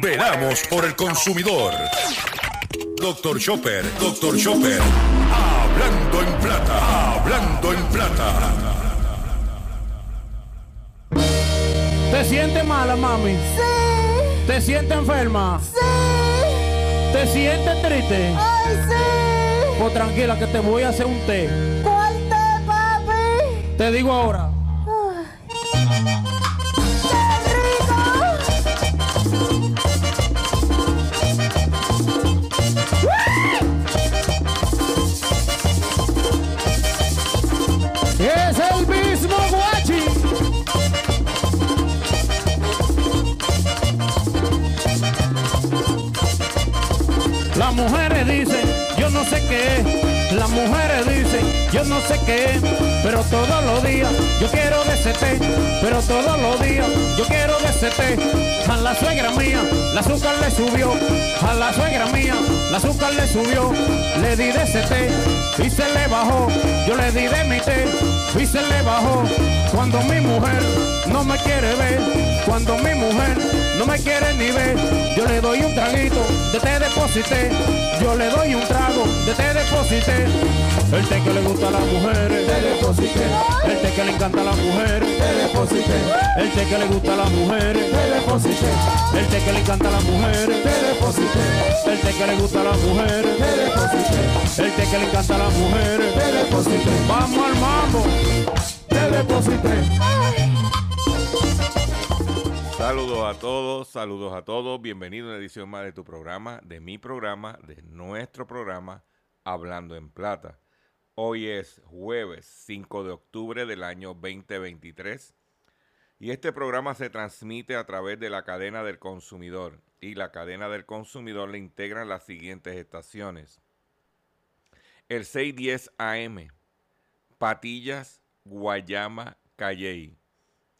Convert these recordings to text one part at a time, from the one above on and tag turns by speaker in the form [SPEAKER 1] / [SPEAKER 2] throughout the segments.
[SPEAKER 1] Veramos por el consumidor. Doctor Chopper, Doctor Chopper. Hablando en plata, hablando en plata.
[SPEAKER 2] ¿Te sientes mala, mami?
[SPEAKER 3] Sí,
[SPEAKER 2] ¿Te sientes enferma?
[SPEAKER 3] sí,
[SPEAKER 2] ¿Te sientes triste?
[SPEAKER 3] ay, sí.
[SPEAKER 2] Pues tranquila que te voy a hacer un té.
[SPEAKER 3] ¿Cuál te, papi?
[SPEAKER 2] Te digo ahora.
[SPEAKER 3] Qué.
[SPEAKER 2] Las mujeres dicen, yo no sé qué. Pero todos los días yo quiero de ese. Pero todos los días yo quiero de ese. A la suegra mía, la azúcar le subió. A la suegra mía, la azúcar le subió. Le di de ese y se le bajó. Yo le di de mi té y se le bajó. Cuando mi mujer no me quiere ver, cuando mi mujer no me quiere ni ver, yo le doy un traguito de té deposité. Yo le doy un trago de té deposité. El té que le gusta a las mujeres, té deposité. El té que le encanta a las mujeres, té deposité. El té que le gusta a las mujeres, té deposité. El té que le encanta a las mujeres, té deposité. El té que le gusta a las mujeres, té deposité. El té que le encanta a las mujeres, té deposité. Vamos al mambo, té deposité.
[SPEAKER 4] Saludos a todos, saludos a todos. Bienvenido a una edición más de tu programa, de mi programa, de nuestro programa, Hablando en Plata. Hoy es jueves 5 de octubre del año 2023 y este programa se transmite a través de la cadena del consumidor y la cadena del consumidor le integran las siguientes estaciones. El 610 AM, Patillas, Guayama, Calley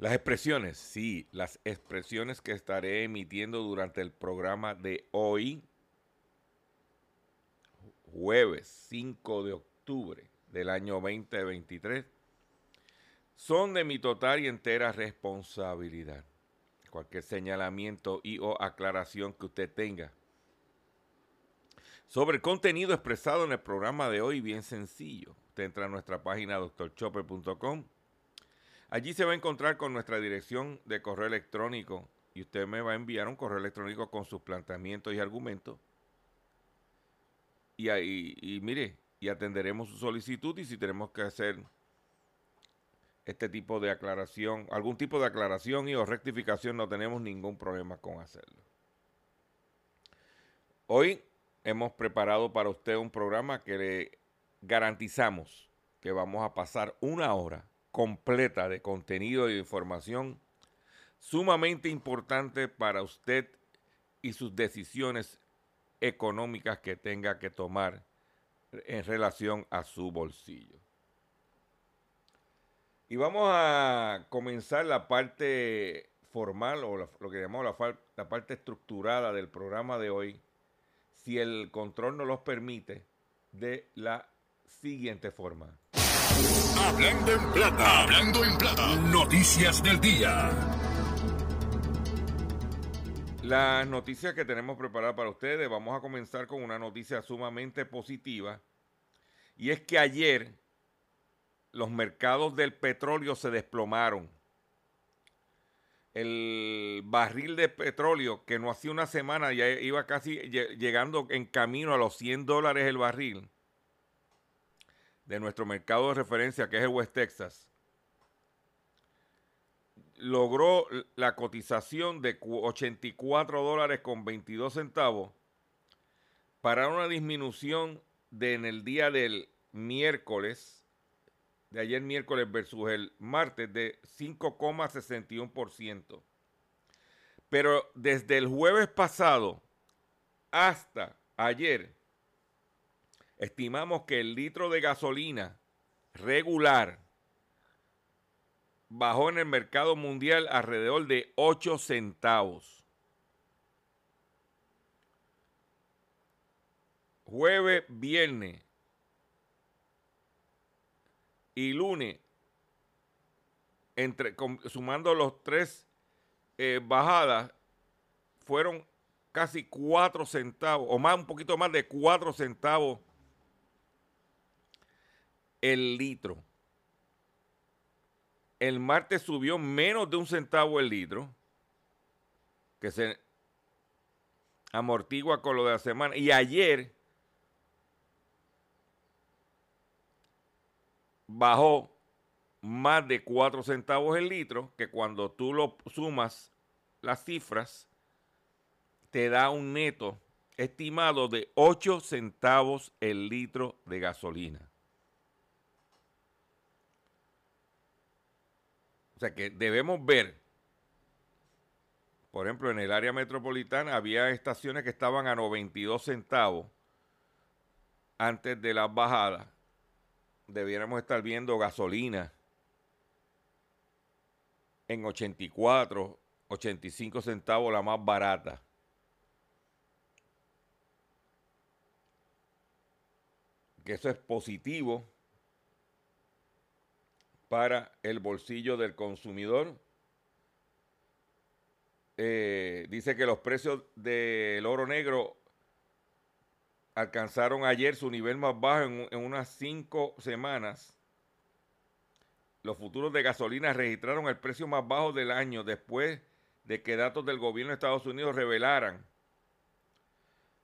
[SPEAKER 4] Las expresiones, sí, las expresiones que estaré emitiendo durante el programa de hoy, jueves 5 de octubre del año 2023, son de mi total y entera responsabilidad. Cualquier señalamiento y o aclaración que usted tenga sobre el contenido expresado en el programa de hoy, bien sencillo. Usted entra a nuestra página drchopper.com Allí se va a encontrar con nuestra dirección de correo electrónico y usted me va a enviar un correo electrónico con sus planteamientos y argumentos. Y, ahí, y mire, y atenderemos su solicitud y si tenemos que hacer este tipo de aclaración, algún tipo de aclaración y o rectificación, no tenemos ningún problema con hacerlo. Hoy hemos preparado para usted un programa que le garantizamos que vamos a pasar una hora completa de contenido y de información sumamente importante para usted y sus decisiones económicas que tenga que tomar en relación a su bolsillo. Y vamos a comenzar la parte formal o lo que llamamos la, parte estructurada del programa de hoy, si el control nos los permite, de la siguiente forma.
[SPEAKER 1] Hablando en plata, hablando en plata. Noticias del día.
[SPEAKER 4] Las noticias que tenemos preparadas para ustedes, vamos a comenzar con una noticia sumamente positiva. Y es que ayer los mercados del petróleo se desplomaron. el barril de petróleo que no hacía una semana ya iba casi lle- llegando en camino a los 100 dólares el barril de nuestro mercado de referencia que es el West Texas logró la cotización de cu- 84 dólares con 22 centavos para una disminución de en el día del miércoles, de ayer miércoles versus el martes, de 5,61%. Pero desde el jueves pasado hasta ayer, estimamos que el litro de gasolina regular bajó en el mercado mundial alrededor de 8 centavos. Jueves, viernes y lunes, entre, sumando los tres eh, bajadas, fueron casi 4 centavos, o más, un poquito más de 4 centavos el litro. El martes subió menos de un centavo el litro, que se amortigua con lo de la semana. Y ayer bajó más de 4 centavos el litro, que cuando tú lo sumas las cifras, te da un neto estimado de 8 centavos el litro de gasolina. O sea que debemos ver, por ejemplo, en el área metropolitana había estaciones que estaban a 92 centavos antes de las bajadas. Debiéramos estar viendo gasolina en 84, 85 centavos la más barata. Que eso es positivo para el bolsillo del consumidor. Eh, dice que los precios del oro negro alcanzaron ayer su nivel más bajo en, en unas cinco semanas. Los futuros de gasolina registraron el precio más bajo del año después de que datos del gobierno de Estados Unidos revelaran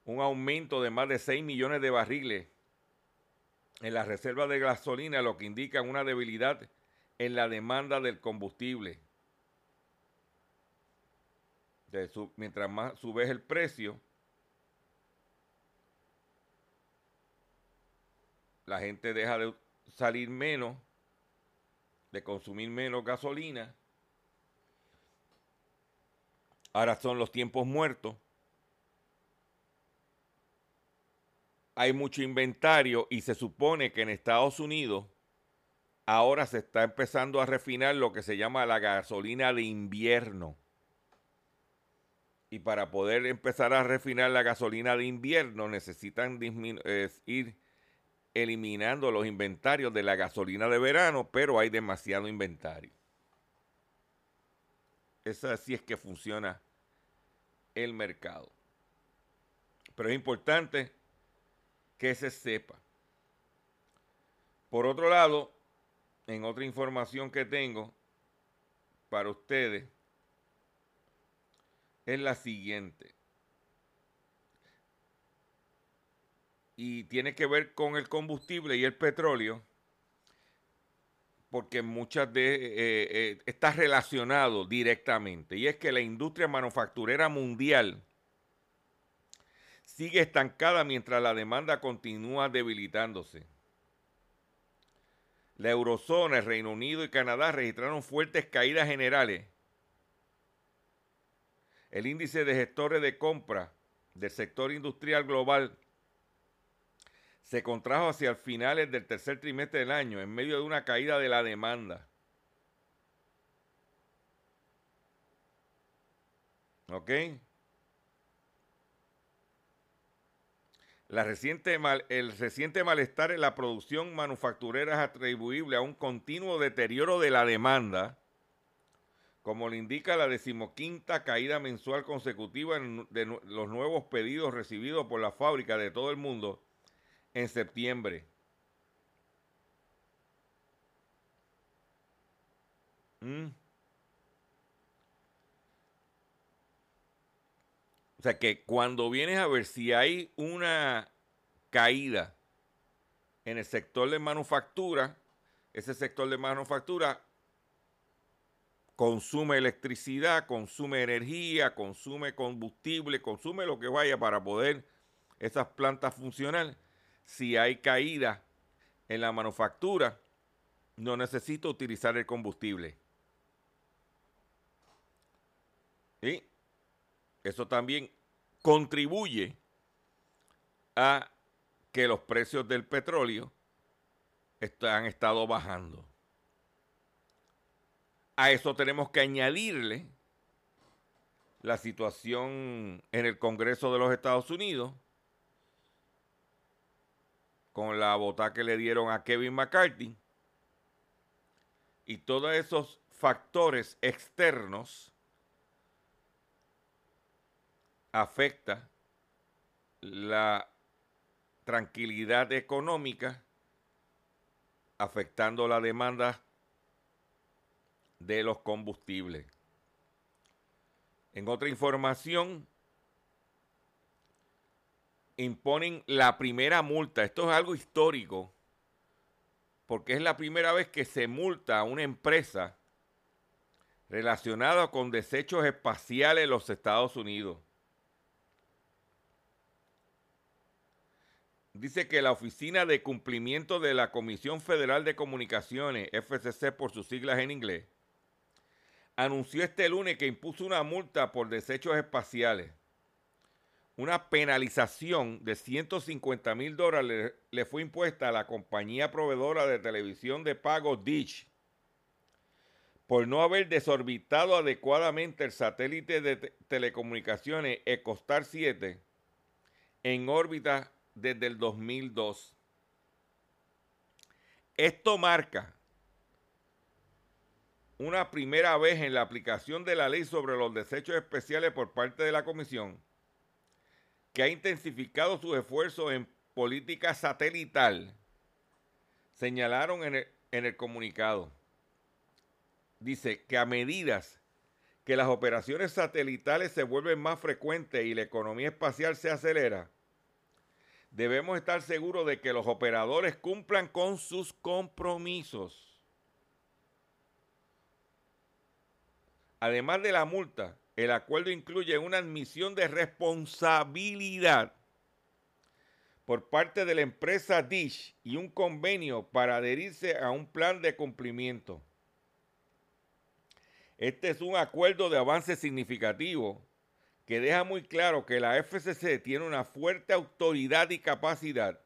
[SPEAKER 4] un aumento de más de 6 millones de barriles en las reservas de gasolina, lo que indica una debilidad en la demanda del combustible. Mientras más subes el precio, la gente deja de salir menos, de consumir menos gasolina. Ahora son los tiempos muertos. Hay mucho inventario y se supone que en Estados Unidos ahora se está empezando a refinar lo que se llama la gasolina de invierno. Y para poder empezar a refinar la gasolina de invierno necesitan ir eliminando los inventarios de la gasolina de verano, pero hay demasiado inventario. Esa así es que funciona el mercado. Pero es importante que se sepa. Por otro lado, en otra información que tengo para ustedes, es la siguiente. Y tiene que ver con el combustible y el petróleo, porque muchas de eh, eh, está relacionado directamente. Y es que la industria manufacturera mundial sigue estancada mientras la demanda continúa debilitándose. La eurozona, el Reino Unido y Canadá registraron fuertes caídas generales. El índice de gestores de compra del sector industrial global se contrajo hacia el finales del tercer trimestre del año en medio de una caída de la demanda. ¿Ok? El reciente malestar en la producción manufacturera es atribuible a un continuo deterioro de la demanda, como le indica la decimoquinta caída mensual consecutiva de los nuevos pedidos recibidos por la fábrica de todo el mundo en septiembre. Mm. Sea que cuando vienes a ver si hay una caída en el sector de manufactura, ese sector de manufactura consume electricidad, consume energía, consume combustible, consume lo que vaya para poder esas plantas funcionar. Si hay caída en la manufactura, no necesito utilizar el combustible. Y eso también contribuye a que los precios del petróleo han estado bajando. A eso tenemos que añadirle la situación en el Congreso de los Estados Unidos con la bota que le dieron a Kevin McCarthy y todos esos factores externos afecta la tranquilidad económica, afectando la demanda de los combustibles. En otra información, imponen la primera multa. Esto es algo histórico, porque es la primera vez que se multa a una empresa relacionada con desechos espaciales en los Estados Unidos. Dice que la Oficina de Cumplimiento de la Comisión Federal de Comunicaciones, FCC por sus siglas en inglés, anunció este lunes que impuso una multa por desechos espaciales. Una penalización de 150 mil dólares le, fue impuesta a la compañía proveedora de televisión de pago Dish por no haber desorbitado adecuadamente el satélite de telecomunicaciones Ecostar 7 en órbita desde el 2002. Esto marca una primera vez en la aplicación de la ley sobre los desechos especiales por parte de la Comisión que ha intensificado sus esfuerzos en política satelital, señalaron en el, comunicado. Dice que a medidas que las operaciones satelitales se vuelven más frecuentes y la economía espacial se acelera, debemos estar seguros de que los operadores cumplan con sus compromisos. Además de la multa, el acuerdo incluye una admisión de responsabilidad por parte de la empresa Dish y un convenio para adherirse a un plan de cumplimiento. Este es un acuerdo de avance significativo que deja muy claro que la FCC tiene una fuerte autoridad y capacidad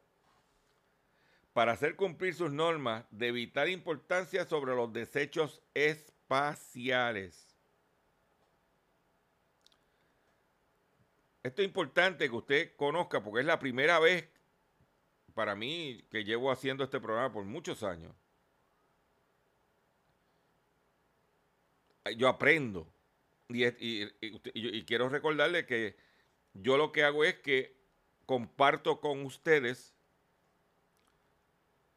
[SPEAKER 4] para hacer cumplir sus normas de vital importancia sobre los desechos espaciales. Esto es importante que usted conozca porque es la primera vez para mí que llevo haciendo este programa por muchos años. Yo aprendo y, quiero recordarle que yo lo que hago es que comparto con ustedes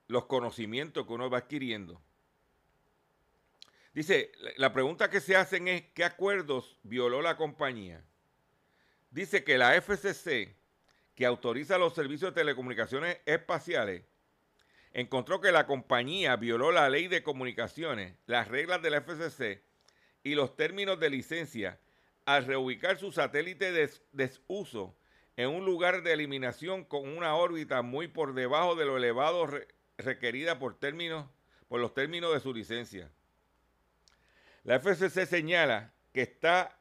[SPEAKER 4] los conocimientos que uno va adquiriendo. Dice, la pregunta que se hacen es, ¿qué acuerdos violó la compañía? dice que la FCC, que autoriza los servicios de telecomunicaciones espaciales, encontró que la compañía violó la ley de comunicaciones, las reglas de la FCC y los términos de licencia al reubicar su satélite de desuso en un lugar de eliminación con una órbita muy por debajo de lo elevado requerida por, términos, por los términos de su licencia. La FCC señala que está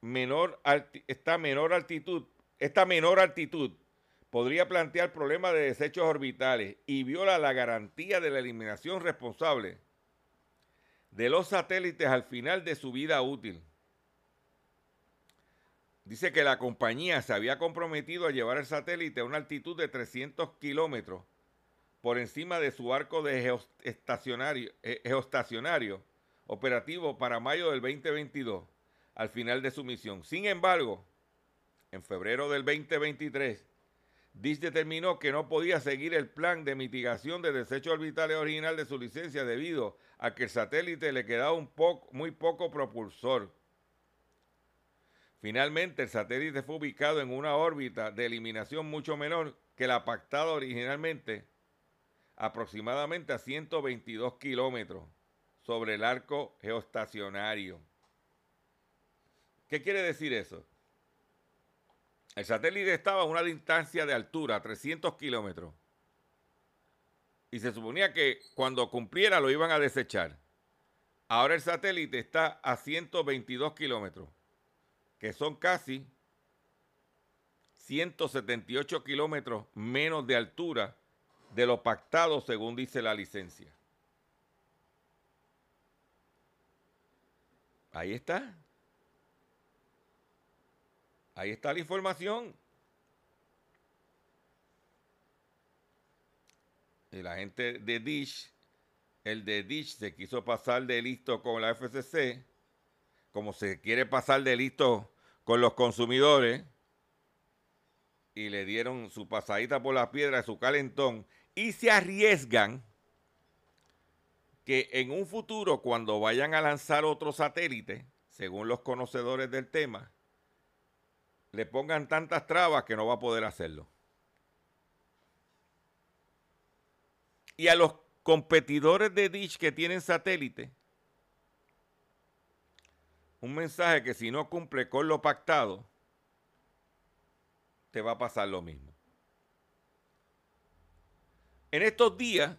[SPEAKER 4] menor altitud, esta menor altitud podría plantear problemas de desechos orbitales y viola la garantía de la eliminación responsable de los satélites al final de su vida útil. Dice que la compañía se había comprometido a llevar el satélite a una altitud de 300 kilómetros por encima de su arco de geoestacionario, eh, geoestacionario operativo para mayo del 2022 al final de su misión. Sin embargo, en febrero del 2023, DIS determinó que no podía seguir el plan de mitigación de desechos orbitales original de su licencia debido a que el satélite le quedaba un poco, muy poco propulsor. Finalmente, el satélite fue ubicado en una órbita de eliminación mucho menor que la pactada originalmente, aproximadamente a 122 kilómetros sobre el arco geoestacionario. ¿Qué quiere decir eso? El satélite estaba a una distancia de altura, 300 kilómetros. Y se suponía que cuando cumpliera lo iban a desechar. Ahora el satélite está a 122 kilómetros, que son casi 178 kilómetros menos de altura de lo pactado según dice la licencia. Ahí está. Ahí está la información. Y la gente de Dish, el de Dish se quiso pasar de listo con la FCC, como se quiere pasar de listo con los consumidores, y le dieron su pasadita por la piedra, su calentón, y se arriesgan que en un futuro, cuando vayan a lanzar otro satélite, según los conocedores del tema, le pongan tantas trabas que no va a poder hacerlo. Y a los competidores de Dish que tienen satélite, un mensaje que si no cumple con lo pactado, te va a pasar lo mismo. En estos días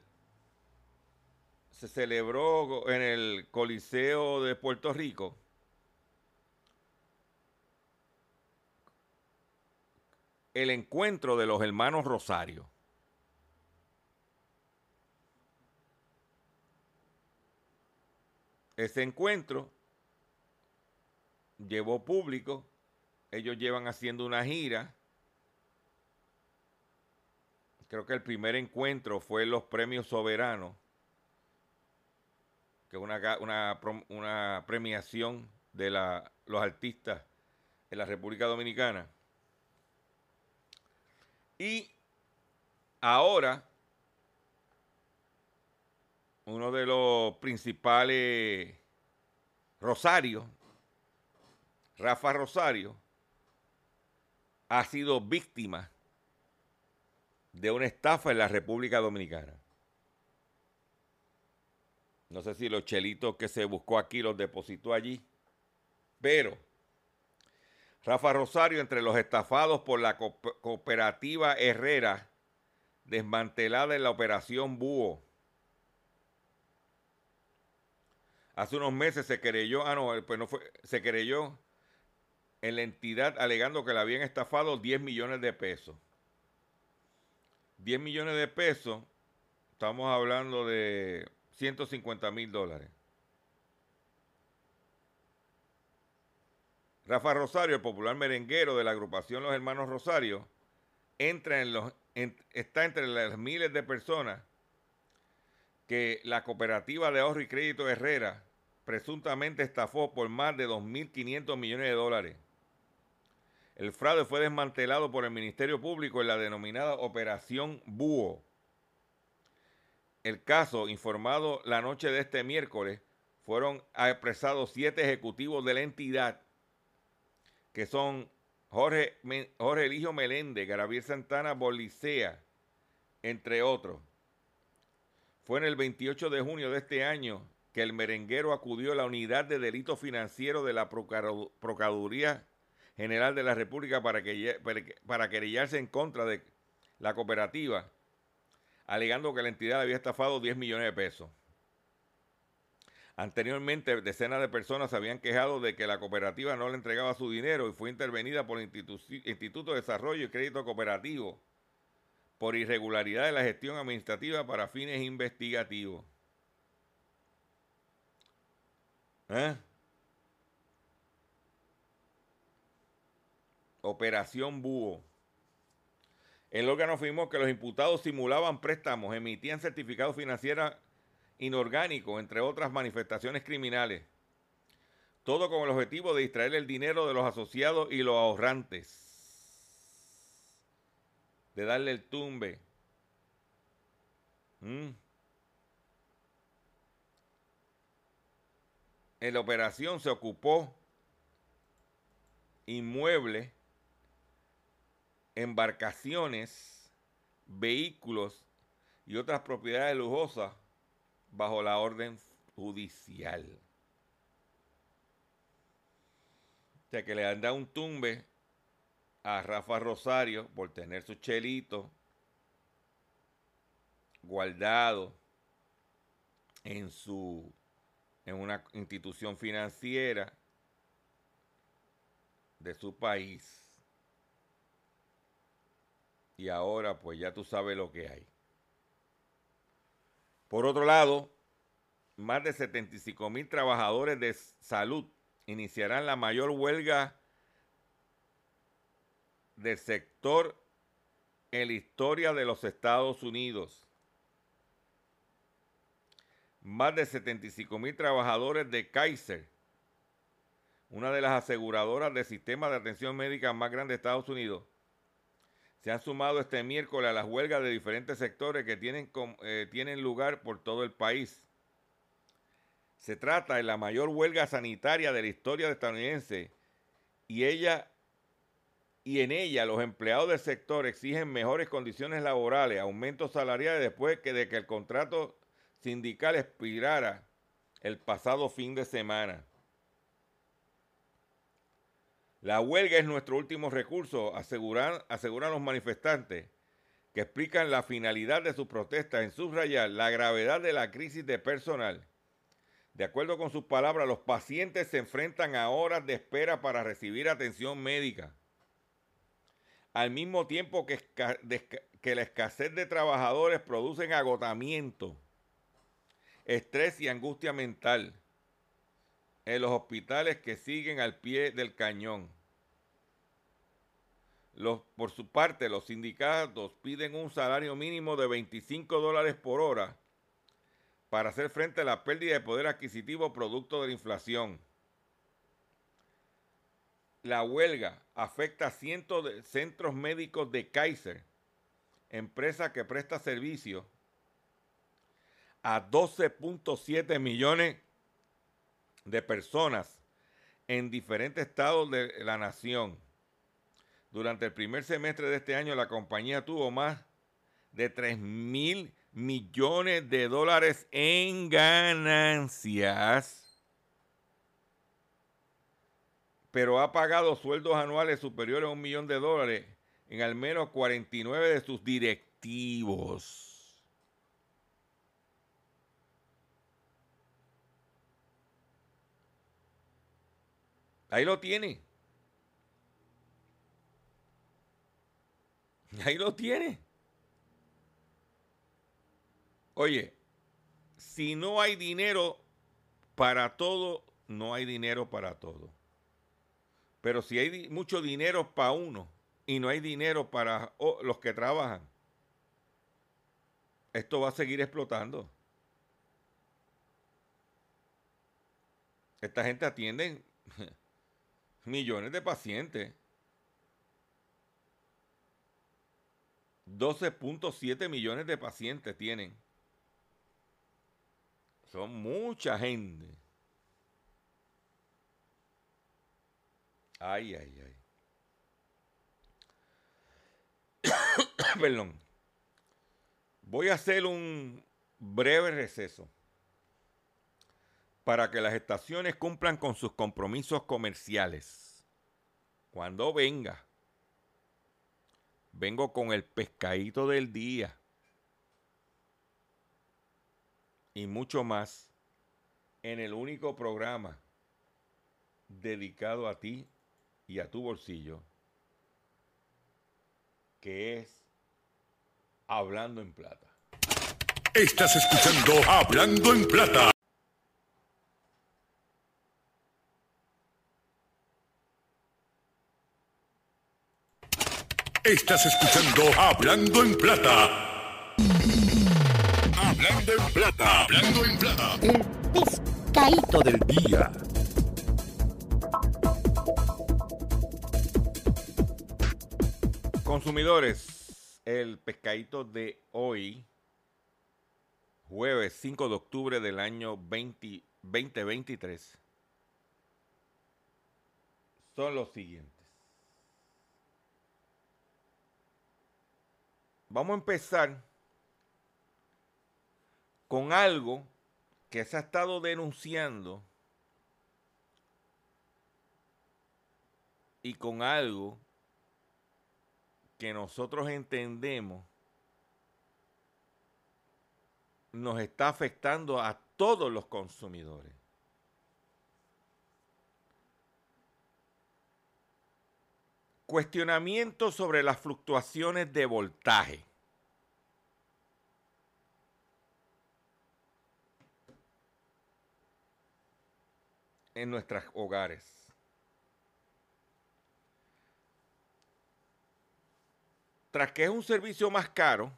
[SPEAKER 4] se celebró en el Coliseo de Puerto Rico el encuentro de los hermanos Rosario. Ese encuentro llevó público, ellos llevan haciendo una gira. Creo que el primer encuentro fue los premios soberanos, que es una, una, una, premiación de la, los artistas en la República Dominicana. Y ahora, uno de los principales, Rosario, Rafa Rosario, ha sido víctima de una estafa en la República Dominicana. No sé si los chelitos que se buscó aquí los depositó allí, pero Rafa Rosario, entre los estafados por la cooperativa Herrera, desmantelada en la operación Búho. Hace unos meses se creyó, ah, no, pues no fue, se creyó en la entidad alegando que le habían estafado 10 millones de pesos. 10 millones de pesos, estamos hablando de 150 mil dólares. Rafa Rosario, el popular merenguero de la agrupación Los Hermanos Rosario, entra en los, está entre las miles de personas que la cooperativa de ahorro y crédito Herrera presuntamente estafó por más de 2.500 millones de dólares. El fraude fue desmantelado por el Ministerio Público en la denominada Operación Búho. El caso, informado la noche de este miércoles, fueron apresados siete ejecutivos de la entidad que son Jorge, Jorge Eligio Meléndez, Gabriel Santana Bolicea, entre otros. Fue en el 28 de junio de este año que el merenguero acudió a la unidad de delitos financieros de la Procuraduría General de la República para, que, para querellarse en contra de la cooperativa, alegando que la entidad había estafado 10 millones de pesos. Anteriormente, decenas de personas se habían quejado de que la cooperativa no le entregaba su dinero y fue intervenida por el Instituto de Desarrollo y Crédito Cooperativo por irregularidad de la gestión administrativa para fines investigativos. ¿Eh? Operación Búho. El órgano afirmó que los imputados simulaban préstamos, emitían certificados financieros inorgánico, entre otras manifestaciones criminales. Todo con el objetivo de distraer el dinero de los asociados y los ahorrantes. De darle el tumbe. Mm. En la operación se ocupó inmuebles, embarcaciones, vehículos y otras propiedades lujosas bajo la orden judicial. O sea que le han dado un tumbe a Rafa Rosario por tener su chelito guardado en su en una institución financiera de su país. Y ahora pues ya tú sabes lo que hay. Por otro lado, más de 75 mil trabajadores de salud iniciarán la mayor huelga del sector en la historia de los Estados Unidos. Más de 75 mil trabajadores de Kaiser, una de las aseguradoras del sistema de atención médica más grande de Estados Unidos, se han sumado este miércoles a las huelgas de diferentes sectores que tienen, eh, tienen lugar por todo el país. Se trata de la mayor huelga sanitaria de la historia estadounidense y ella y en ella los empleados del sector exigen mejores condiciones laborales, aumentos salariales después de que el contrato sindical expirara el pasado fin de semana. La huelga es nuestro último recurso, aseguran, aseguran los manifestantes, que explican la finalidad de su protesta en subrayar la gravedad de la crisis de personal. De acuerdo con sus palabras, los pacientes se enfrentan a horas de espera para recibir atención médica. Al mismo tiempo que, que la escasez de trabajadores producen agotamiento, estrés y angustia mental en los hospitales que siguen al pie del cañón. Los, por su parte, los sindicatos piden un salario mínimo de 25 dólares por hora para hacer frente a la pérdida de poder adquisitivo producto de la inflación. La huelga afecta a cientos de centros médicos de Kaiser, empresa que presta servicio a 12.7 millones de personas en diferentes estados de la nación. Durante el primer semestre de este año, la compañía tuvo más de 3 mil millones de dólares en ganancias, pero ha pagado sueldos anuales superiores a un millón de dólares en al menos 49 de sus directivos. Ahí lo tiene. Ahí lo tiene. Oye, si no hay dinero para todo, no hay dinero para todo. Pero si hay mucho dinero para uno y no hay dinero para los que trabajan, esto va a seguir explotando. Esta gente atiende millones de pacientes. 12.7 millones de pacientes tienen. Son mucha gente. Ay, ay, ay. Perdón. Voy a hacer un breve receso para que las estaciones cumplan con sus compromisos comerciales. Cuando venga, vengo con el pescadito del día y mucho más en el único programa dedicado a ti y a tu bolsillo, que es Hablando en Plata.
[SPEAKER 1] Estás escuchando Hablando en Plata. Estás escuchando Hablando en Plata. Hablando en Plata. Hablando en Plata.
[SPEAKER 5] El pescadito del día.
[SPEAKER 4] Consumidores, el pescadito de hoy, jueves 5 de octubre del año 2023, son los siguientes. Vamos a empezar con algo que se ha estado denunciando y con algo que nosotros entendemos nos está afectando a todos los consumidores. Cuestionamiento sobre las fluctuaciones de voltaje. en nuestros hogares. Tras que es un servicio más caro,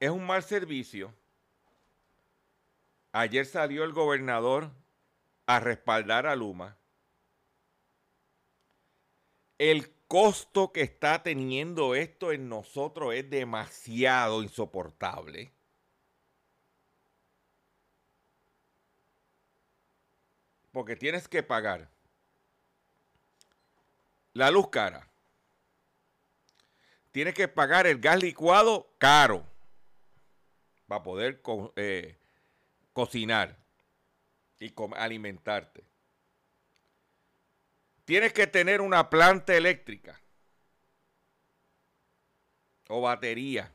[SPEAKER 4] es un mal servicio. Ayer salió el gobernador a respaldar a Luma. El costo que está teniendo esto en nosotros es demasiado insoportable. Porque tienes que pagar la luz cara. Tienes que pagar el gas licuado caro para poder eh, cocinar y alimentarte. Tienes que tener una planta eléctrica o batería.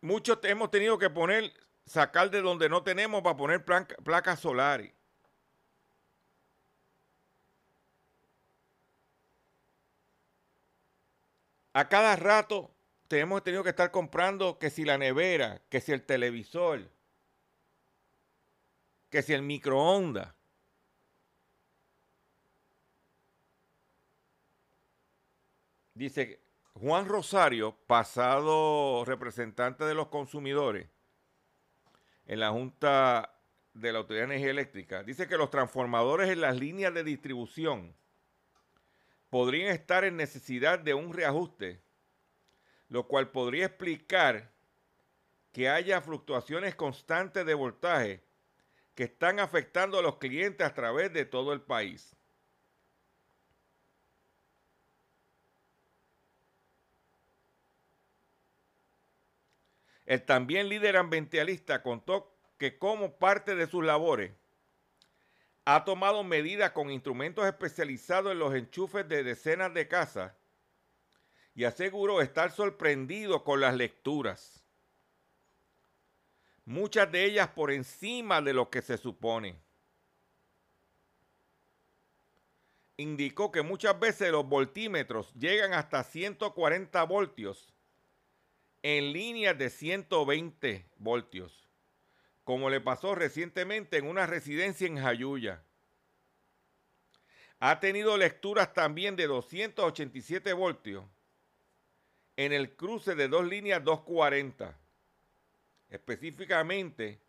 [SPEAKER 4] Muchos hemos tenido que poner, sacar de donde no tenemos para poner placas solares. A cada rato hemos tenido que estar comprando que si la nevera, que si el televisor, que si el microondas. Dice Juan Rosario, pasado representante de los consumidores en la Junta de la Autoridad de Energía Eléctrica, dice que los transformadores en las líneas de distribución podrían estar en necesidad de un reajuste, lo cual podría explicar que haya fluctuaciones constantes de voltaje que están afectando a los clientes a través de todo el país. El también líder ambientalista contó que como parte de sus labores ha tomado medidas con instrumentos especializados en los enchufes de decenas de casas y aseguró estar sorprendido con las lecturas. Muchas de ellas por encima de lo que se supone. Indicó que muchas veces los voltímetros llegan hasta 140 voltios en líneas de 120 voltios, como le pasó recientemente en una residencia en Jayuya. Ha tenido lecturas también de 287 voltios en el cruce de dos líneas 240, específicamente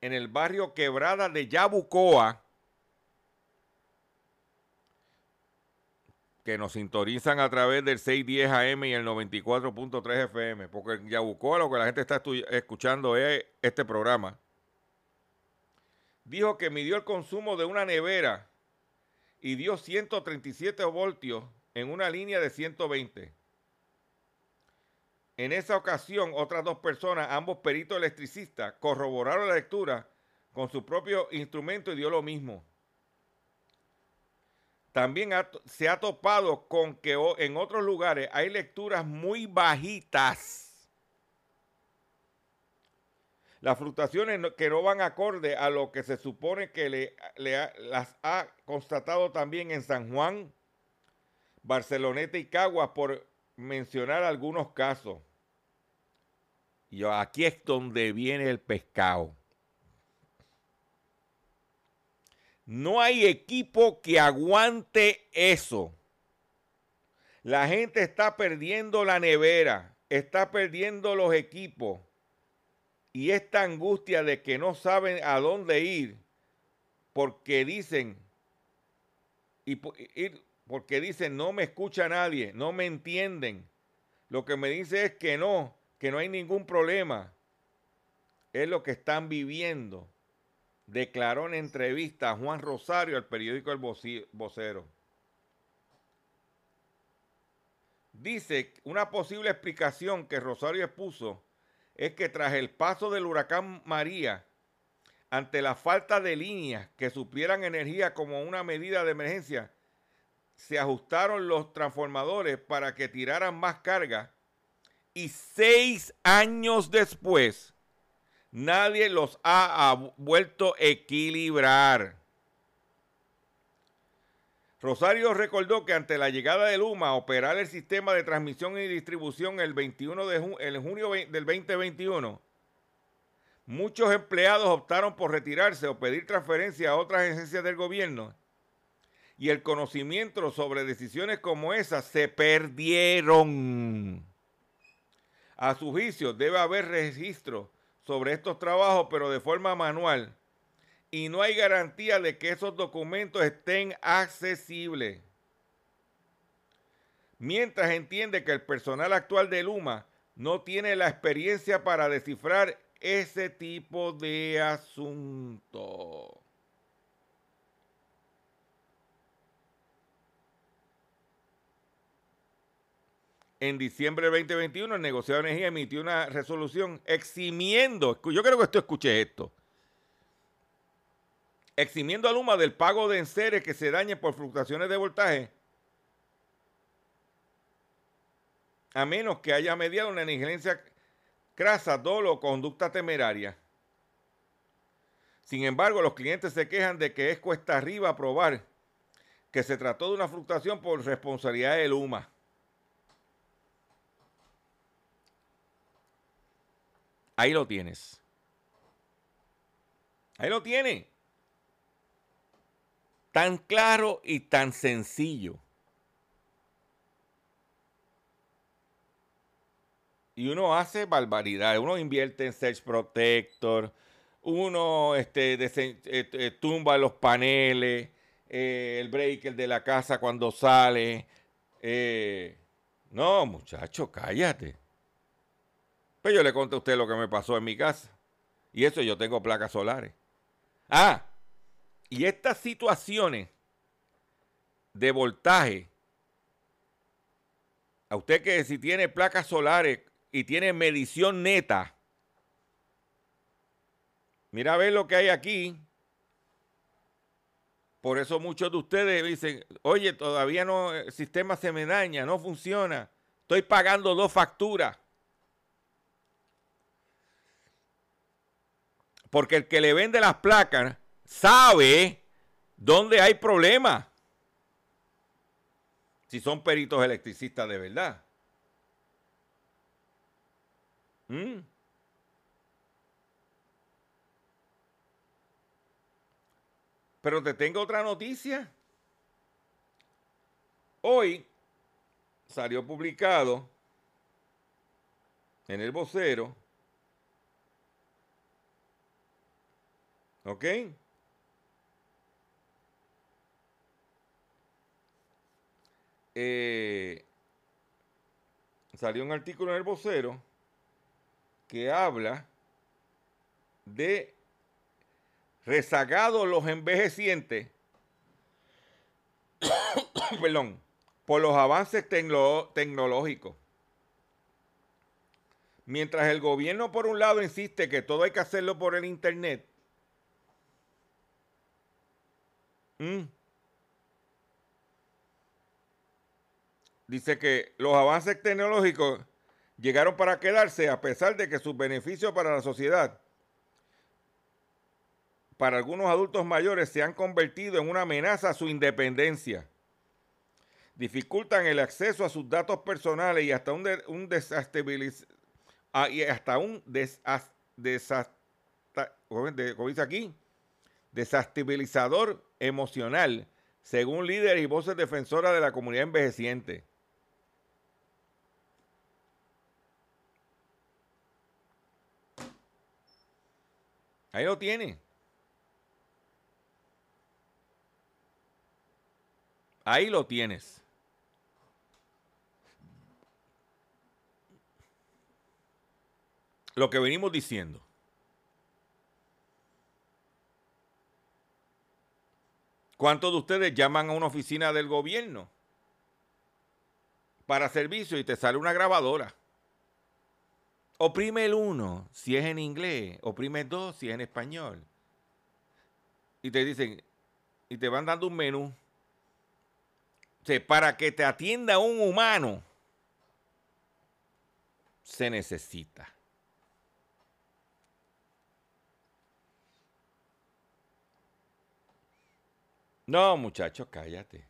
[SPEAKER 4] en el barrio Quebrada de Yabucoa, que nos sintonizan a través del 610 AM y el 94.3 FM, porque en Yabucoa lo que la gente está escuchando es este programa. Dijo que midió el consumo de una nevera y dio 137 voltios en una línea de 120. En esa ocasión, otras dos personas, ambos peritos electricistas, corroboraron la lectura con su propio instrumento y dio lo mismo. También se ha topado con que en otros lugares hay lecturas muy bajitas. Las fluctuaciones que no van acorde a lo que se supone que le, las ha constatado también en San Juan, Barceloneta y Caguas, por mencionar algunos casos. Y aquí es donde viene el pescado. No hay equipo que aguante eso. La gente está perdiendo la nevera, está perdiendo los equipos. Y esta angustia de que no saben a dónde ir, porque dicen, y porque dicen, no me escucha nadie, no me entienden. Lo que me dice es que no, que no hay ningún problema. es lo que están viviendo, declaró en entrevista a Juan Rosario al periódico El Vocero. Dice, una posible explicación que Rosario expuso es que tras el paso del huracán María, ante la falta de líneas que suplieran energía como una medida de emergencia, se ajustaron los transformadores para que tiraran más carga y seis años después nadie los ha vuelto a equilibrar. Rosario recordó que ante la llegada de Luma a operar el sistema de transmisión y distribución el 21 de junio del 2021, muchos empleados optaron por retirarse o pedir transferencia a otras agencias del gobierno y el conocimiento sobre decisiones como esas se perdieron. A su juicio debe haber registro sobre estos trabajos, pero de forma manual. Y no hay garantía de que esos documentos estén accesibles. Mientras entiende que el personal actual de Luma no tiene la experiencia para descifrar ese tipo de asuntos. En diciembre del 2021, el negociado de energía emitió una resolución eximiendo, yo creo que esto escuché esto, eximiendo a Luma del pago de enseres que se dañen por fluctuaciones de voltaje, a menos que haya mediado una negligencia crasa, dolo o conducta temeraria. Sin embargo, los clientes se quejan de que es cuesta arriba probar que se trató de una fluctuación por responsabilidad de Luma. Ahí lo tienes. Ahí lo tiene. Tan claro y tan sencillo. Y uno hace barbaridades. Uno invierte en Search Protector. Uno este, eh, eh, tumba los paneles. eh, el breaker de la casa cuando sale. eh, no, muchacho, cállate. Pues yo le conté a usted lo que me pasó en mi casa. Y eso yo tengo placas solares. Ah, y estas situaciones de voltaje, a usted que si tiene placas solares y tiene medición neta, mira a ver lo que hay aquí. Por eso muchos de ustedes dicen, oye, todavía no, el sistema se me daña, no funciona. Estoy pagando dos facturas. Porque el que le vende las placas sabe dónde hay problemas. Si son peritos electricistas de verdad. ¿Mm? Pero te tengo otra noticia. Hoy salió publicado en el vocero ¿Ok? Eh, salió un artículo en el vocero que habla de rezagados los envejecientes, perdón, por los avances tecno- tecnológicos. Mientras el gobierno por un lado insiste que todo hay que hacerlo por el internet, Mm. Dice que los avances tecnológicos llegaron para quedarse a pesar de que sus beneficios para la sociedad, para algunos adultos mayores, se han convertido en una amenaza a su independencia. Dificultan el acceso a sus datos personales y hasta un, de- un ah, y hasta un desas- desasta- ¿cómo de- cómo dice aquí? Desestabilizador emocional, según líderes y voces defensoras de la comunidad envejeciente. Ahí lo tiene. Ahí lo tienes. Lo que venimos diciendo. ¿Cuántos de ustedes llaman a una oficina del gobierno para servicio y te sale una grabadora? Oprime el 1 si es en inglés, oprime el 2 si es en español. Y te dicen, y te van dando un menú. Para que te atienda un humano, se necesita. No, muchachos, cállate.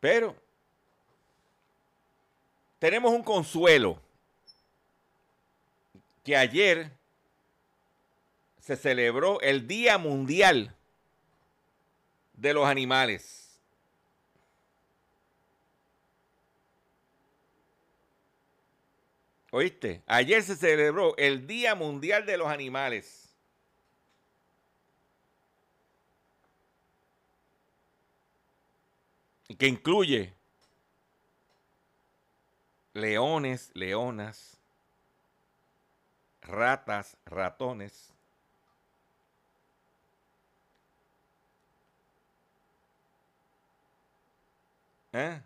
[SPEAKER 4] Pero tenemos un consuelo que ayer se celebró el Día Mundial de los Animales. ¿Oíste? Ayer se celebró el Día Mundial de los Animales. Que incluye leones, leonas, ratas, ratones. ¿Eh?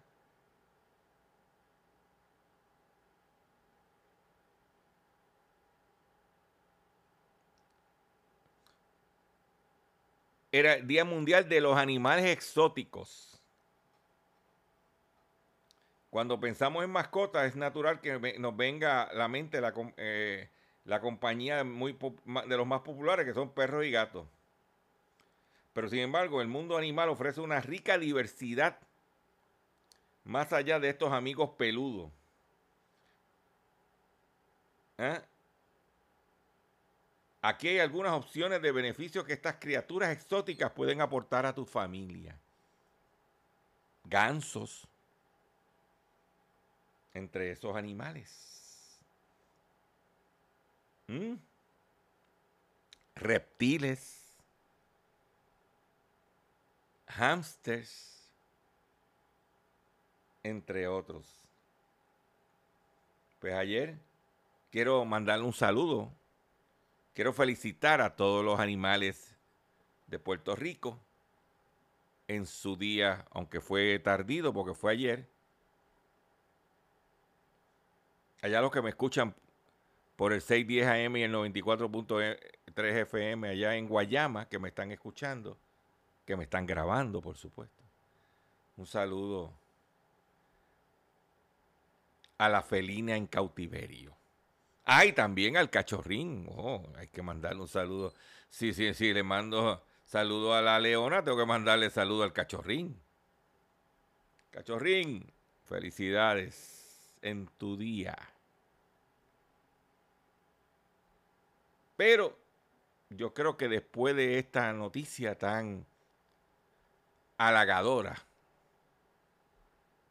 [SPEAKER 4] Era el Día Mundial de los Animales Exóticos. Cuando pensamos en mascotas, es natural que nos venga a la mente la, eh, la compañía muy de los más populares, que son perros y gatos. Pero sin embargo, el mundo animal ofrece una rica diversidad más allá de estos amigos peludos. ¿Eh? Aquí hay algunas opciones de beneficios que estas criaturas exóticas pueden aportar a tu familia. Gansos, entre esos animales. ¿Mm? Reptiles, hámsters, entre otros. Pues ayer quiero mandarle un saludo. Quiero felicitar a todos los animales de Puerto Rico en su día, aunque fue tardido porque fue ayer. Allá los que me escuchan por el 610 AM y el 94.3 FM allá en Guayama, que me están escuchando, que me están grabando, por supuesto. Un saludo a la felina en cautiverio. Ay, también al cachorrín. Oh, hay que mandarle un saludo. Sí, sí, sí, le mando saludo a la leona, tengo que mandarle saludo al cachorrín. Cachorrín, felicidades en tu día. Pero yo creo que después de esta noticia tan halagadora,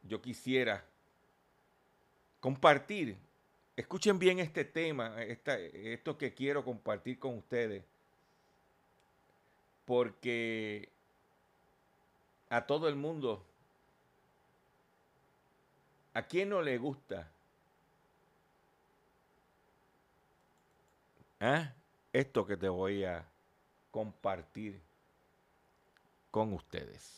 [SPEAKER 4] yo quisiera compartir, escuchen bien este tema, esta- esto que quiero compartir con ustedes, porque a todo el mundo, ¿a quién no le gusta? ¿Ah? Esto que te voy a compartir con ustedes.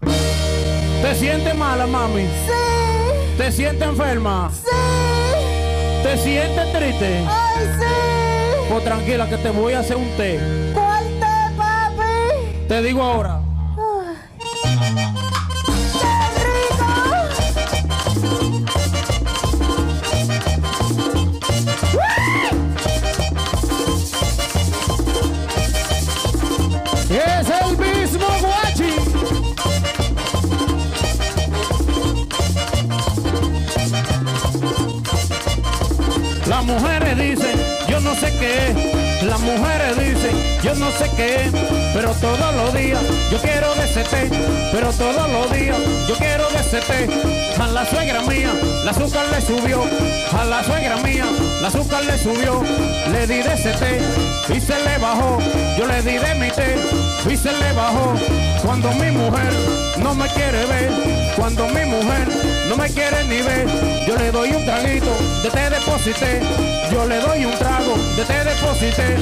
[SPEAKER 2] ¿Te sientes mala, mami?
[SPEAKER 3] Sí,
[SPEAKER 2] ¿Te sientes enferma?
[SPEAKER 3] sí,
[SPEAKER 2] ¿Te sientes triste?
[SPEAKER 3] ay, sí.
[SPEAKER 2] Pues tranquila que te voy a hacer un té.
[SPEAKER 3] ¿Cuál té, papi?
[SPEAKER 2] Te digo ahora. Las mujeres dicen, yo no sé qué es. Las mujeres dicen, yo no sé qué es. Pero todos los días yo quiero de ese té. Pero todos los días yo quiero de ese té. A la suegra mía, la azúcar le subió. A la suegra mía, la azúcar le subió. Le di de ese té y se le bajó. Yo le di de mi té y se le bajó. Cuando mi mujer no me quiere ver, cuando mi mujer no me quiere ni ver. Yo le doy un traguito de té deposité. Yo le doy un trago de té deposité.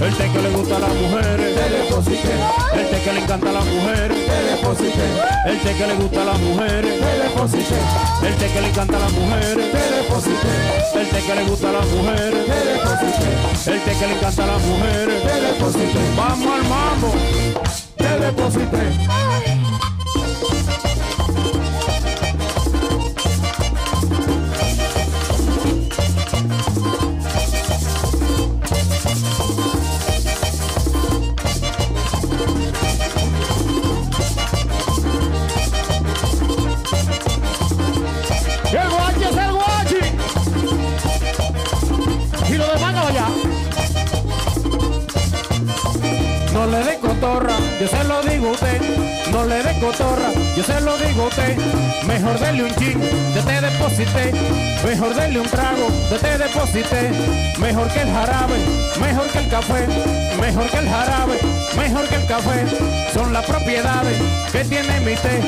[SPEAKER 2] El té que le gusta a las mujeres. Té deposité. El té que le encanta a las mujeres. Té deposité. El té que le gusta a las mujeres. Té deposité. El té que le encanta a las mujeres. Té deposité. El té que le gusta a las mujeres. Té deposité. El té que le encanta a las mujeres. Té deposité. Vamos al mambo. Té deposité. Yo se lo digo a usted. No le dé cotorra, yo se lo digo a usted. Mejor dele un chin, de te deposité. Mejor dele un trago, de te deposité. Mejor que el jarabe, mejor que el café. Mejor que el jarabe, mejor que el café. Son las propiedades que tiene mi té.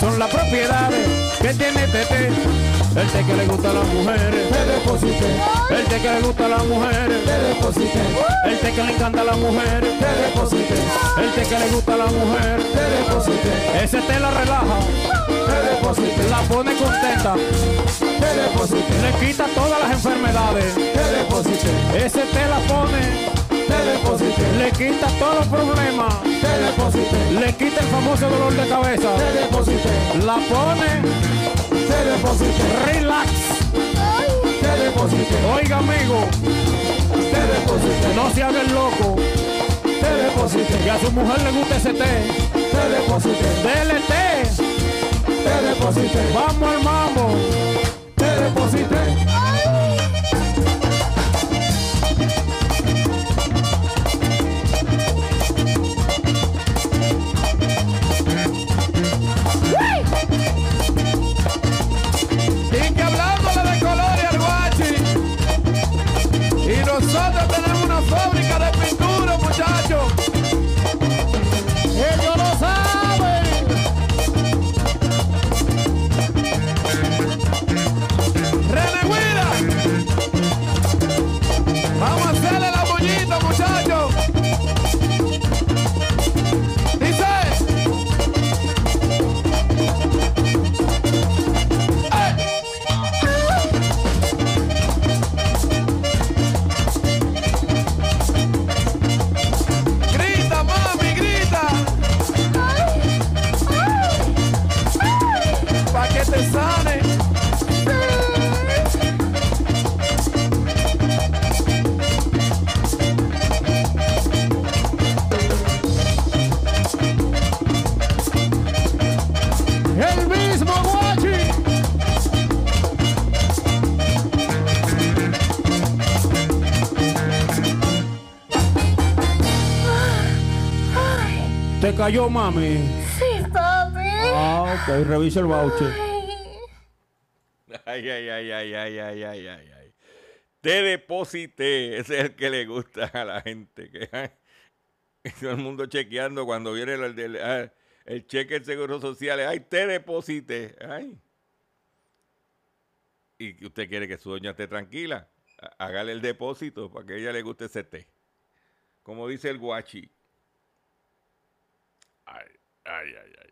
[SPEAKER 2] Son las propiedades que tiene té. El té que le gusta a las mujeres, te deposité. El té que le gusta a las mujeres, te deposité. El té que le encanta a las mujeres, te deposité. El té que le gusta a las mujeres, te deposité. Ese té la relaja, te deposité. La pone contenta, te deposité. Le quita todas las enfermedades, te deposité. Ese té la pone, te deposité. Le quita todos los problemas, te deposité. Le quita el famoso dolor de cabeza, te deposité. La pone te deposité. Relax. Te deposité. Oiga, amigo. Te deposité. No se haga el loco. Te deposité. Que a su mujer le guste ese té. Te deposité. Dele té. Te deposité. Vamos al mambo. Te deposité. cayó, mami?
[SPEAKER 3] Sí, papi.
[SPEAKER 2] Ah, ok, revisa el voucher.
[SPEAKER 4] Ay, ay, ay, ay, ay, ay, ay, ay. ay. Te deposité. Ese es el que le gusta a la gente. Que, todo el mundo chequeando cuando viene ah, el, cheque del Seguro Social. Ay, te deposité. Ay. Y usted quiere que su doña esté tranquila. Hágale el depósito para que ella le guste ese té. Como dice el guachi. Ay, ay, ay.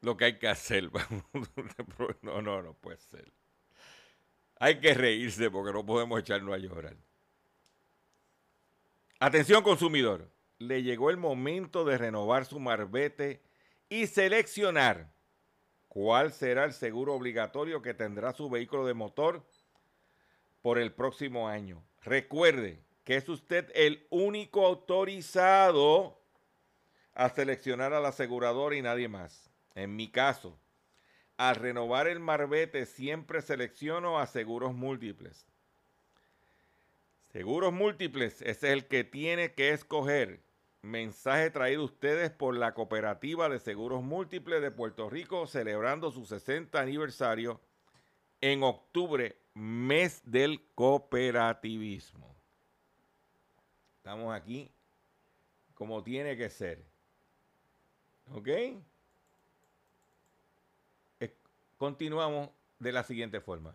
[SPEAKER 4] Lo que hay que hacer. no, no, no puede ser. Hay que reírse porque no podemos echarnos a llorar. Atención consumidor. Le llegó el momento de renovar su marbete y seleccionar cuál será el seguro obligatorio que tendrá su vehículo de motor por el próximo año. Recuerde que es usted el único autorizado a seleccionar al asegurador y nadie más. En mi caso, al renovar el marbete siempre selecciono a seguros múltiples. Seguros múltiples es el que tiene que escoger. Mensaje traído ustedes por la Cooperativa de Seguros Múltiples de Puerto Rico celebrando su 60 aniversario en octubre, mes del cooperativismo. Estamos aquí como tiene que ser. ¿Ok? Continuamos de la siguiente forma.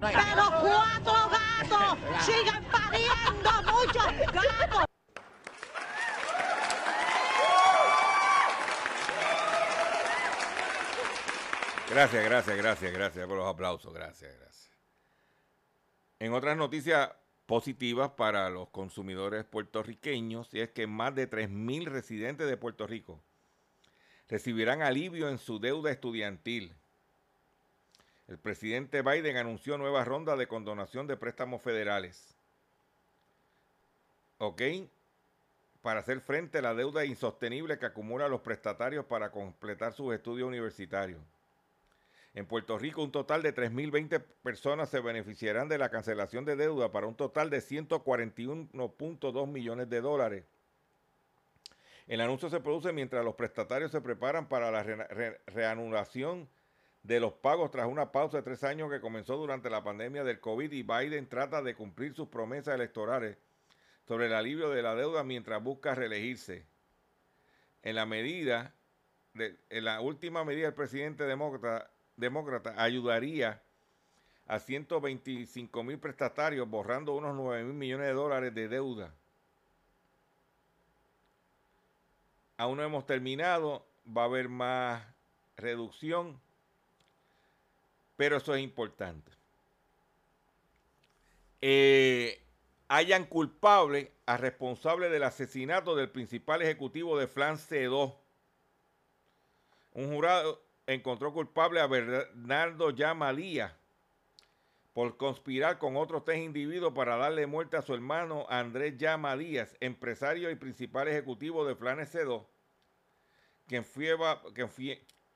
[SPEAKER 3] ¡Pero cuatro gatos! ¡Sigan pariendo muchos gatos!
[SPEAKER 4] Gracias, gracias, gracias, gracias por los aplausos. Gracias, gracias. En otras noticias positivas para los consumidores puertorriqueños, y es que más de 3.000 residentes de Puerto Rico recibirán alivio en su deuda estudiantil. El presidente Biden anunció nueva ronda de condonación de préstamos federales. ¿Ok? Para hacer frente a la deuda insostenible que acumulan los prestatarios para completar sus estudios universitarios. En Puerto Rico, un total de 3.020 personas se beneficiarán de la cancelación de deuda para un total de 141.2 millones de dólares. El anuncio se produce mientras los prestatarios se preparan para la re- re- reanudación de los pagos tras una pausa de tres años que comenzó durante la pandemia del COVID y Biden trata de cumplir sus promesas electorales sobre el alivio de la deuda mientras busca reelegirse. En la medida, de- en la última medida, el presidente demócrata, demócrata ayudaría a 125 mil prestatarios borrando unos 9 mil millones de dólares de deuda. Aún no hemos terminado, va a haber más reducción, pero eso es importante. Eh, hayan culpable a responsable del asesinato del principal ejecutivo de Flan C2. Un jurado encontró culpable a Bernardo Yamalía por conspirar con otros tres individuos para darle muerte a su hermano Andrés Llama Díaz, empresario y principal ejecutivo de Flanes C2, quien fue,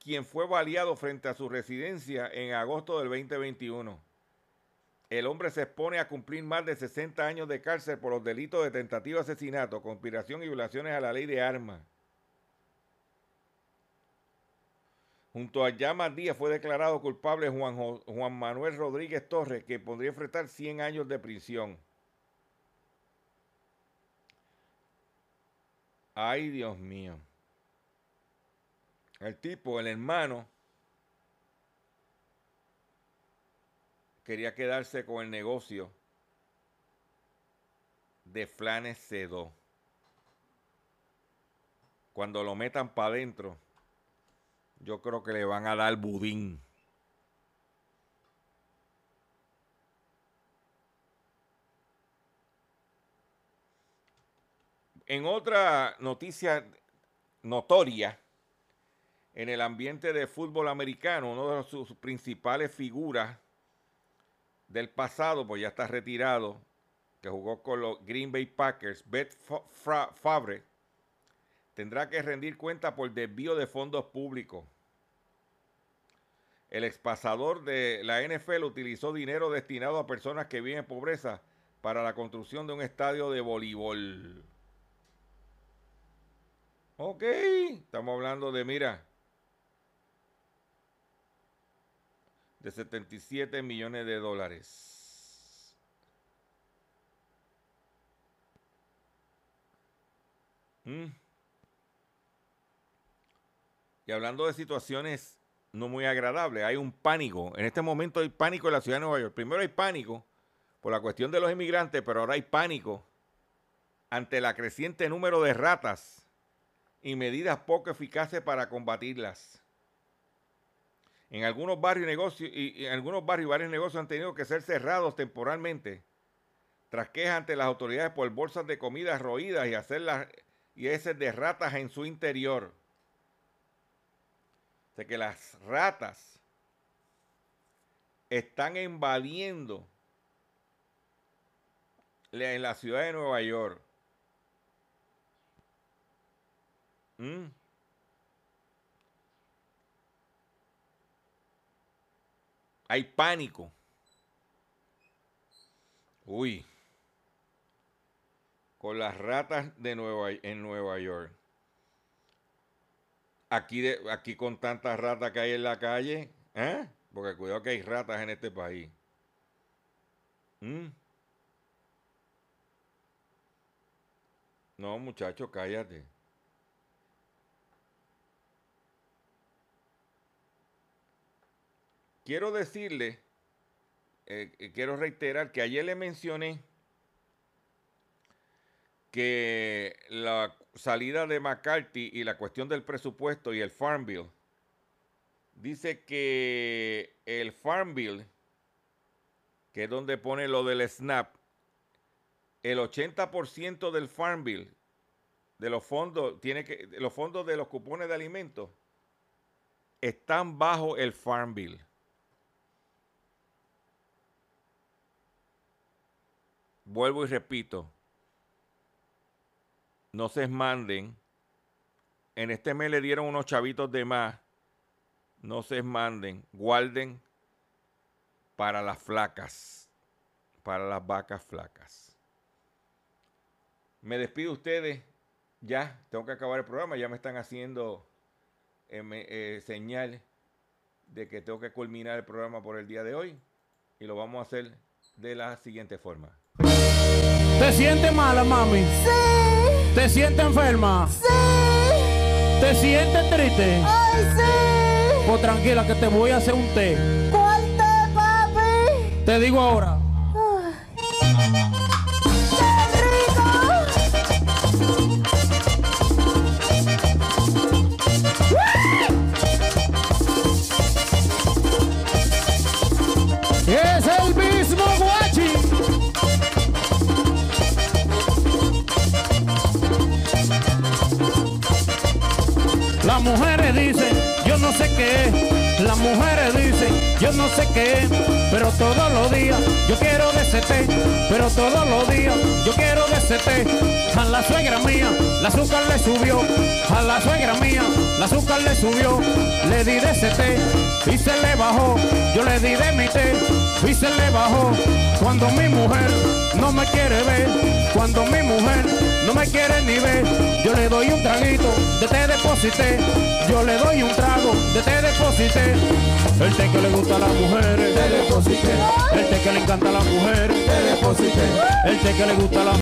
[SPEAKER 4] quien fue- baleado frente a su residencia en agosto del 2021. El hombre se expone a cumplir más de 60 años de cárcel por los delitos de tentativa de asesinato, conspiración y violaciones a la ley de armas. Junto a Llamas Díaz fue declarado culpable Juan, Juan Manuel Rodríguez Torres, que podría enfrentar 100 años de prisión. Ay, Dios mío. El tipo, el hermano, quería quedarse con el negocio de Flanes C2. Cuando lo metan para adentro, yo creo que le van a dar budín. En otra noticia notoria, en el ambiente de fútbol americano, uno de sus principales figuras del pasado, pues ya está retirado, que jugó con los Green Bay Packers, Beth Favre, tendrá que rendir cuenta por desvío de fondos públicos. El expasador de la NFL utilizó dinero destinado a personas que viven en pobreza para la construcción de un estadio de voleibol. Ok, estamos hablando de, mira, de 77 millones de dólares. Mm. Y hablando de situaciones no muy agradables, hay un pánico. En este momento hay pánico en la ciudad de Nueva York. Primero hay pánico por la cuestión de los inmigrantes, pero ahora hay pánico ante el creciente número de ratas y medidas poco eficaces para combatirlas. En algunos barrios y algunos barrios varios negocios han tenido que ser cerrados temporalmente tras quejas ante las autoridades por bolsas de comida roídas y hacerlas y heces de ratas en su interior. O que las ratas están invadiendo en la ciudad de Nueva York. ¿Mm? Hay pánico. Uy. Con las ratas de Nueva, en Nueva York. Aquí, de, aquí con tantas ratas que hay en la calle. ¿eh? Porque cuidado que hay ratas en este país. ¿Mm? No, muchacho, cállate. Quiero decirle, eh, eh, quiero reiterar que ayer le mencioné que la salida de McCarthy y la cuestión del presupuesto y el Farm Bill, dice que el Farm Bill, que es donde pone lo del SNAP, el 80% del Farm Bill, de los fondos, tiene que, los fondos de los cupones de alimentos, están bajo el Farm Bill. Vuelvo y repito, no se manden. En este mes le dieron unos chavitos de más. No se manden. Guarden para las flacas. Para las vacas flacas. Me despido ustedes. Ya, tengo que acabar el programa. Ya me están haciendo eh, eh, señal de que tengo que culminar el programa por el día de hoy. Y lo vamos a hacer de la siguiente forma.
[SPEAKER 2] ¿Te sientes mala, mami?
[SPEAKER 3] Sí.
[SPEAKER 2] ¿Te sientes enferma?
[SPEAKER 3] Sí.
[SPEAKER 2] ¿Te sientes triste?
[SPEAKER 3] Ay, sí.
[SPEAKER 2] Pues tranquila que te voy a hacer un té.
[SPEAKER 3] ¿Cuál té, papi?
[SPEAKER 2] Te digo ahora. Las mujeres dicen, yo no sé qué es. Las mujeres dicen, yo no sé qué es. Pero todos los días yo quiero de ese té. Pero todos los días yo quiero de ese té. A la suegra mía, la azúcar le subió. A la suegra mía, la azúcar le subió. Le di de ese té y se le bajó. Yo le di de mi té y se le bajó. Cuando mi mujer no me quiere ver, cuando mi mujer no me quiere ni ver, yo le doy un traguito de té deposité. Yo le doy un trago de té deposité. El té que le gusta a las mujeres, té deposité. El té que le encanta a las mujeres, té deposité. El té que le gusta a las